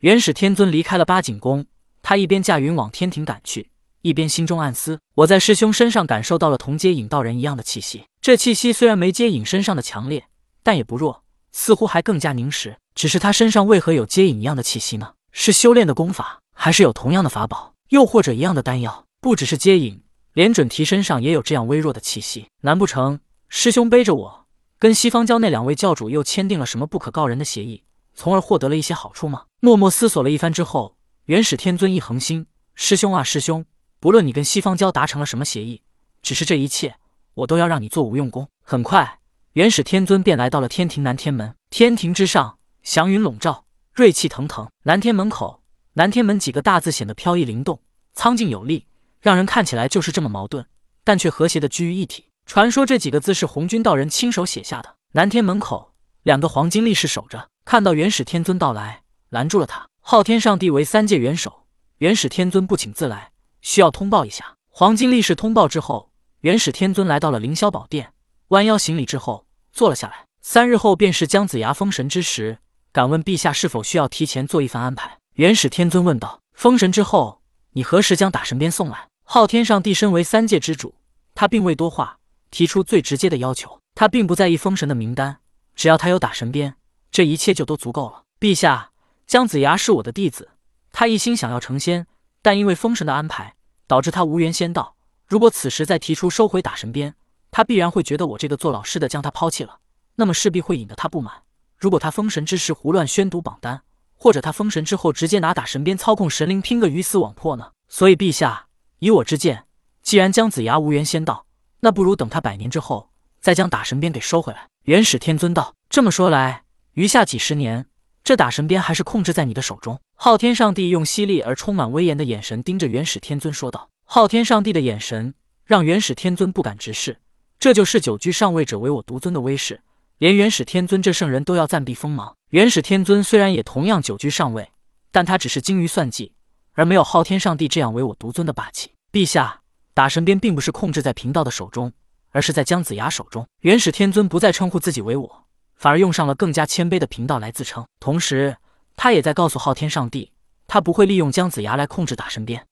元始天尊离开了八景宫，他一边驾云往天庭赶去，一边心中暗思：我在师兄身上感受到了同接引道人一样的气息，这气息虽然没接引身上的强烈，但也不弱，似乎还更加凝实。只是他身上为何有接引一样的气息呢？是修炼的功法，还是有同样的法宝，又或者一样的丹药？不只是接引，连准提身上也有这样微弱的气息。难不成师兄背着我，跟西方教那两位教主又签订了什么不可告人的协议？从而获得了一些好处吗？默默思索了一番之后，元始天尊一横心：“师兄啊，师兄，不论你跟西方教达成了什么协议，只是这一切，我都要让你做无用功。”很快，元始天尊便来到了天庭南天门。天庭之上，祥云笼罩，瑞气腾腾。南天门口，南天门几个大字显得飘逸灵动，苍劲有力，让人看起来就是这么矛盾，但却和谐的居于一体。传说这几个字是红军道人亲手写下的。南天门口，两个黄金力士守着。看到元始天尊到来，拦住了他。昊天上帝为三界元首，元始天尊不请自来，需要通报一下。黄金力士通报之后，元始天尊来到了凌霄宝殿，弯腰行礼之后坐了下来。三日后便是姜子牙封神之时，敢问陛下是否需要提前做一番安排？元始天尊问道。封神之后，你何时将打神鞭送来？昊天上帝身为三界之主，他并未多话，提出最直接的要求。他并不在意封神的名单，只要他有打神鞭。这一切就都足够了。陛下，姜子牙是我的弟子，他一心想要成仙，但因为封神的安排，导致他无缘仙道。如果此时再提出收回打神鞭，他必然会觉得我这个做老师的将他抛弃了，那么势必会引得他不满。如果他封神之时胡乱宣读榜单，或者他封神之后直接拿打神鞭操控神灵拼个鱼死网破呢？所以陛下，以我之见，既然姜子牙无缘仙道，那不如等他百年之后，再将打神鞭给收回来。元始天尊道：“这么说来。”余下几十年，这打神鞭还是控制在你的手中。昊天上帝用犀利而充满威严的眼神盯着元始天尊说道：“昊天上帝的眼神让元始天尊不敢直视，这就是九居上位者唯我独尊的威势，连元始天尊这圣人都要暂避锋芒。元始天尊虽然也同样九居上位，但他只是精于算计，而没有昊天上帝这样唯我独尊的霸气。陛下，打神鞭并不是控制在贫道的手中，而是在姜子牙手中。”元始天尊不再称呼自己为我。反而用上了更加谦卑的频道来自称，同时他也在告诉昊天上帝，他不会利用姜子牙来控制打神鞭。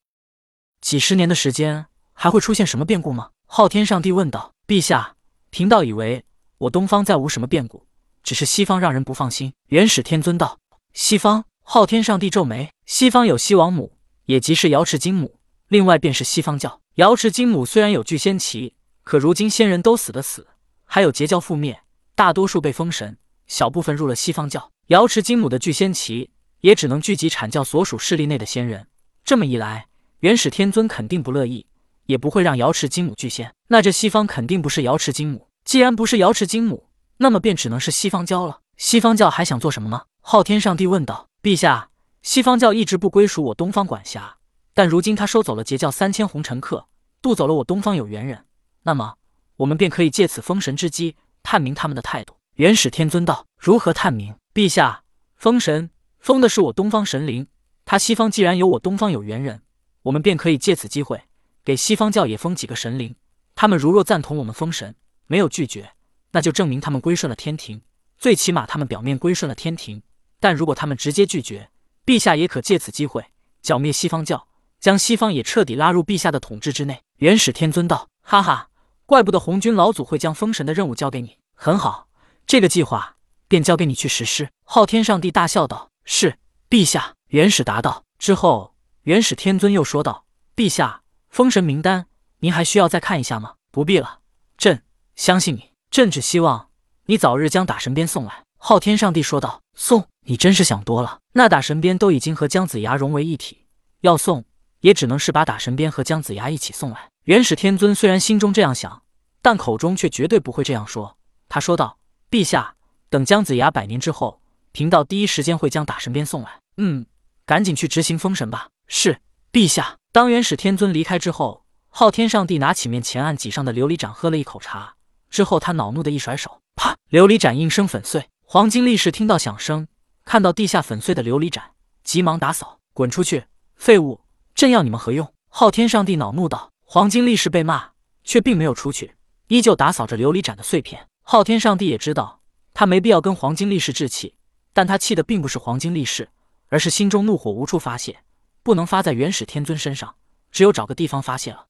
几十年的时间，还会出现什么变故吗？昊天上帝问道。陛下，贫道以为我东方再无什么变故，只是西方让人不放心。元始天尊道。西方？昊天上帝皱眉。西方有西王母，也即是瑶池金母，另外便是西方教。瑶池金母虽然有聚仙旗，可如今仙人都死的死，还有截教覆灭。大多数被封神，小部分入了西方教。瑶池金母的聚仙旗也只能聚集阐教所属势力内的仙人。这么一来，元始天尊肯定不乐意，也不会让瑶池金母聚仙。那这西方肯定不是瑶池金母。既然不是瑶池金母，那么便只能是西方教了。西方教还想做什么吗？昊天上帝问道。陛下，西方教一直不归属我东方管辖，但如今他收走了截教三千红尘客，渡走了我东方有缘人，那么我们便可以借此封神之机。探明他们的态度。元始天尊道：“如何探明？陛下，封神封的是我东方神灵，他西方既然有我东方有缘人，我们便可以借此机会给西方教也封几个神灵。他们如若赞同我们封神，没有拒绝，那就证明他们归顺了天庭。最起码他们表面归顺了天庭。但如果他们直接拒绝，陛下也可借此机会剿灭西方教，将西方也彻底拉入陛下的统治之内。”元始天尊道：“哈哈。”怪不得红军老祖会将封神的任务交给你。很好，这个计划便交给你去实施。昊天上帝大笑道：“是，陛下。”元始答道。之后，元始天尊又说道：“陛下，封神名单，您还需要再看一下吗？”不必了，朕相信你。朕只希望你早日将打神鞭送来。”昊天上帝说道。“送？你真是想多了。那打神鞭都已经和姜子牙融为一体，要送也只能是把打神鞭和姜子牙一起送来。”元始天尊虽然心中这样想，但口中却绝对不会这样说。他说道：“陛下，等姜子牙百年之后，贫道第一时间会将打神鞭送来。嗯，赶紧去执行封神吧。”是，陛下。当元始天尊离开之后，昊天上帝拿起面前案几上的琉璃盏，喝了一口茶，之后他恼怒的一甩手，啪！琉璃盏应声粉碎。黄金力士听到响声，看到地下粉碎的琉璃盏，急忙打扫：“滚出去，废物！朕要你们何用？”昊天上帝恼怒道。黄金力士被骂，却并没有出去，依旧打扫着琉璃盏的碎片。昊天上帝也知道他没必要跟黄金力士置气，但他气的并不是黄金力士，而是心中怒火无处发泄，不能发在元始天尊身上，只有找个地方发泄了。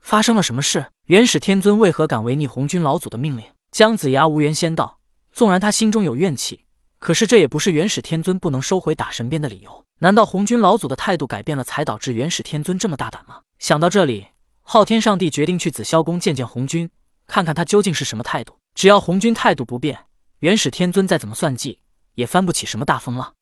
发生了什么事？元始天尊为何敢违逆红军老祖的命令？姜子牙无缘仙道，纵然他心中有怨气，可是这也不是元始天尊不能收回打神鞭的理由。难道红军老祖的态度改变了，才导致元始天尊这么大胆吗？想到这里，昊天上帝决定去紫霄宫见见红军，看看他究竟是什么态度。只要红军态度不变，元始天尊再怎么算计，也翻不起什么大风浪。